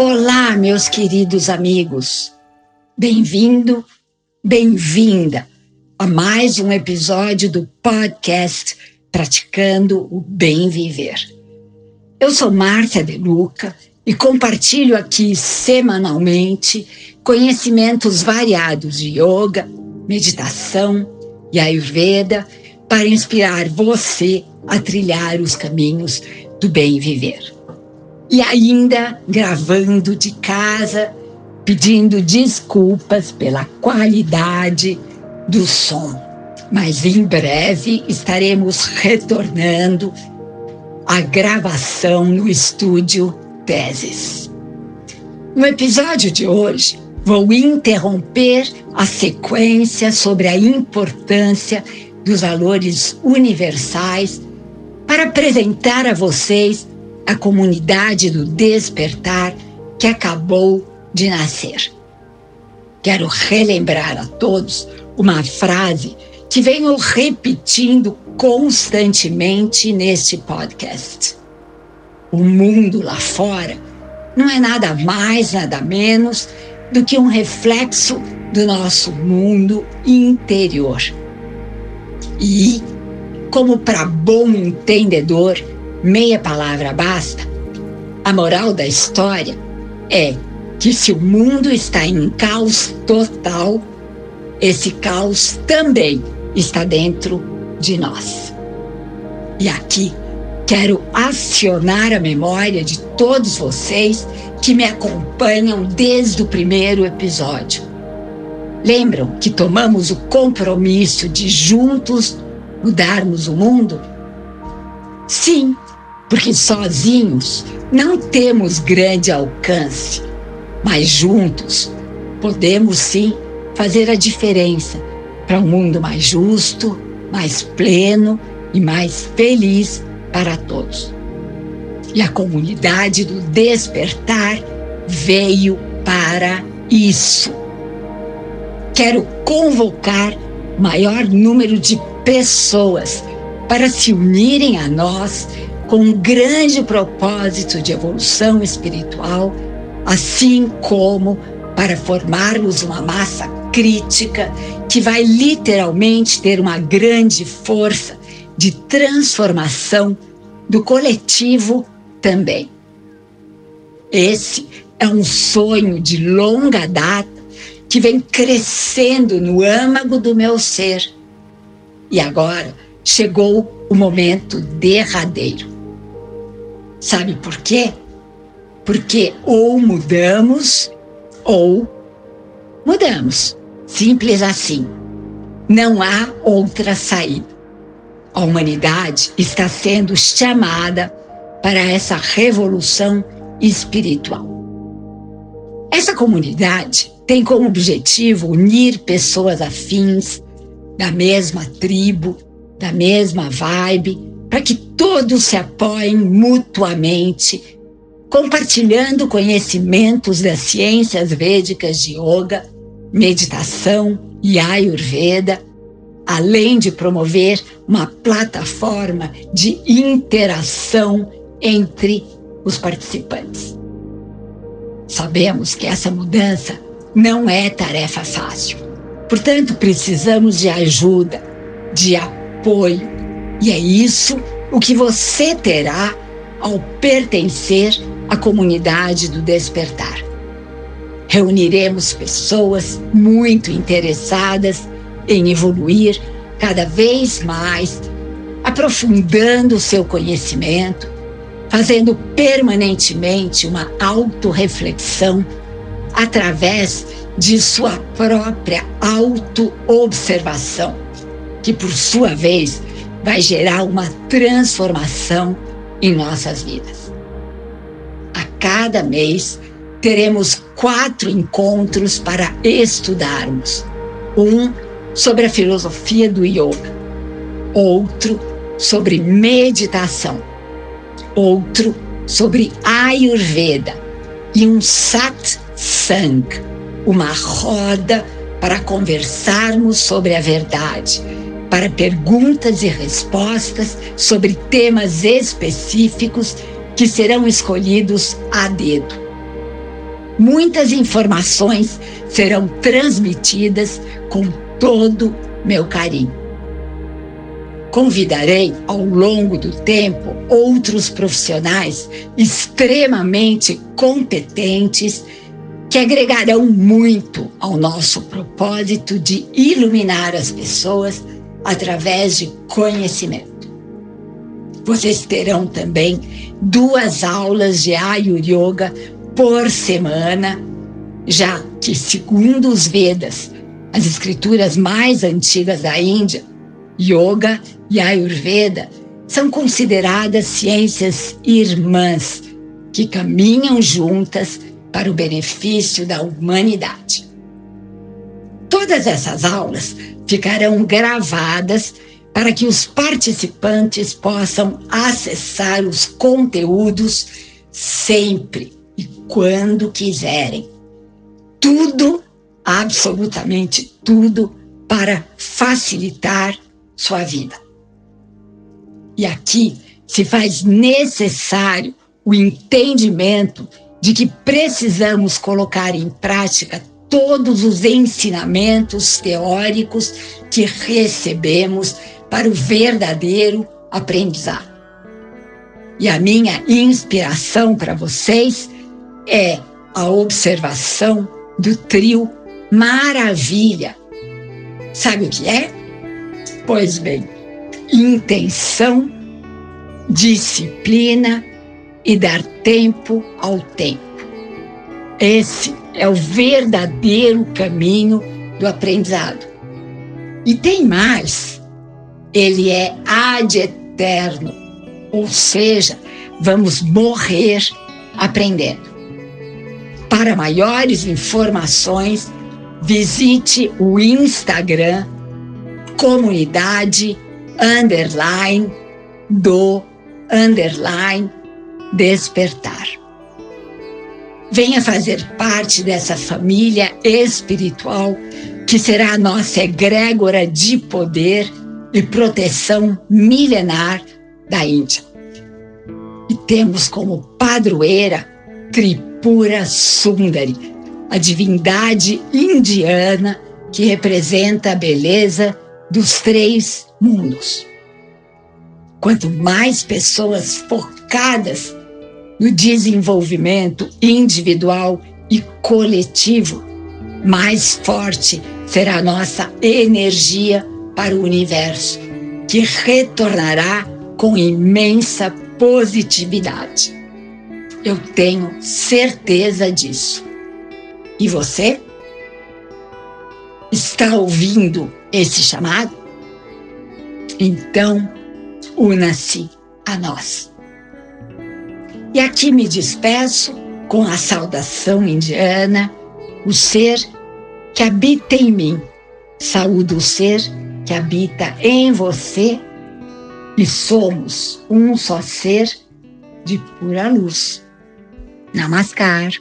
Olá, meus queridos amigos. Bem-vindo, bem-vinda a mais um episódio do podcast Praticando o Bem Viver. Eu sou Márcia De Luca e compartilho aqui semanalmente conhecimentos variados de yoga, meditação e ayurveda para inspirar você a trilhar os caminhos do bem viver e ainda gravando de casa, pedindo desculpas pela qualidade do som. Mas em breve estaremos retornando à gravação no estúdio Teses. No episódio de hoje, vou interromper a sequência sobre a importância dos valores universais para apresentar a vocês a comunidade do despertar que acabou de nascer. Quero relembrar a todos uma frase que venho repetindo constantemente neste podcast. O mundo lá fora não é nada mais, nada menos do que um reflexo do nosso mundo interior. E, como para bom entendedor, meia palavra basta, a moral da história é que se o mundo está em caos total, esse caos também está dentro de nós. E aqui quero acionar a memória de todos vocês que me acompanham desde o primeiro episódio. Lembram que tomamos o compromisso de juntos mudarmos o mundo? Sim, porque sozinhos não temos grande alcance, mas juntos podemos sim fazer a diferença para um mundo mais justo, mais pleno e mais feliz para todos. E a comunidade do despertar veio para isso. Quero convocar maior número de pessoas para se unirem a nós com um grande propósito de evolução espiritual, assim como para formarmos uma massa crítica que vai literalmente ter uma grande força de transformação do coletivo também. Esse é um sonho de longa data que vem crescendo no âmago do meu ser. E agora chegou o momento derradeiro. Sabe por quê? Porque ou mudamos ou mudamos. Simples assim. Não há outra saída. A humanidade está sendo chamada para essa revolução espiritual. Essa comunidade tem como objetivo unir pessoas afins, da mesma tribo, da mesma vibe, para que todos se apoiem mutuamente, compartilhando conhecimentos das ciências védicas de yoga, meditação e ayurveda, além de promover uma plataforma de interação entre os participantes. Sabemos que essa mudança não é tarefa fácil. Portanto, precisamos de ajuda, de apoio, e é isso o que você terá ao pertencer à comunidade do despertar. Reuniremos pessoas muito interessadas em evoluir cada vez mais, aprofundando o seu conhecimento, fazendo permanentemente uma autorreflexão através de sua própria autoobservação, que por sua vez vai gerar uma transformação em nossas vidas. A cada mês teremos quatro encontros para estudarmos. Um sobre a filosofia do yoga, outro sobre meditação, outro sobre Ayurveda e um satsang, uma roda para conversarmos sobre a verdade para perguntas e respostas sobre temas específicos que serão escolhidos a dedo. muitas informações serão transmitidas com todo meu carinho. Convidarei ao longo do tempo outros profissionais extremamente competentes que agregarão muito ao nosso propósito de iluminar as pessoas através de conhecimento. Vocês terão também duas aulas de Ayur Yoga por semana, já que, segundo os Vedas, as escrituras mais antigas da Índia, Yoga e Ayurveda são consideradas ciências irmãs que caminham juntas para o benefício da humanidade. Todas essas aulas ficarão gravadas para que os participantes possam acessar os conteúdos sempre e quando quiserem. Tudo, absolutamente tudo, para facilitar sua vida. E aqui se faz necessário o entendimento de que precisamos colocar em prática todos os ensinamentos teóricos que recebemos para o verdadeiro aprendizado. E a minha inspiração para vocês é a observação do trio Maravilha. Sabe o que é? Pois bem, intenção, disciplina e dar tempo ao tempo. Esse é o verdadeiro caminho do aprendizado. E tem mais, ele é ad eterno, ou seja, vamos morrer aprendendo. Para maiores informações, visite o Instagram comunidade underline do underline despertar. Venha fazer parte dessa família espiritual que será a nossa egrégora de poder e proteção milenar da Índia. E temos como padroeira Tripura Sundari, a divindade indiana que representa a beleza dos três mundos. Quanto mais pessoas focadas no desenvolvimento individual e coletivo, mais forte será a nossa energia para o universo, que retornará com imensa positividade. Eu tenho certeza disso. E você? Está ouvindo esse chamado? Então, una-se a nós. E aqui me despeço com a saudação indiana, o ser que habita em mim. Saúde o ser que habita em você e somos um só ser de pura luz. Namaskar.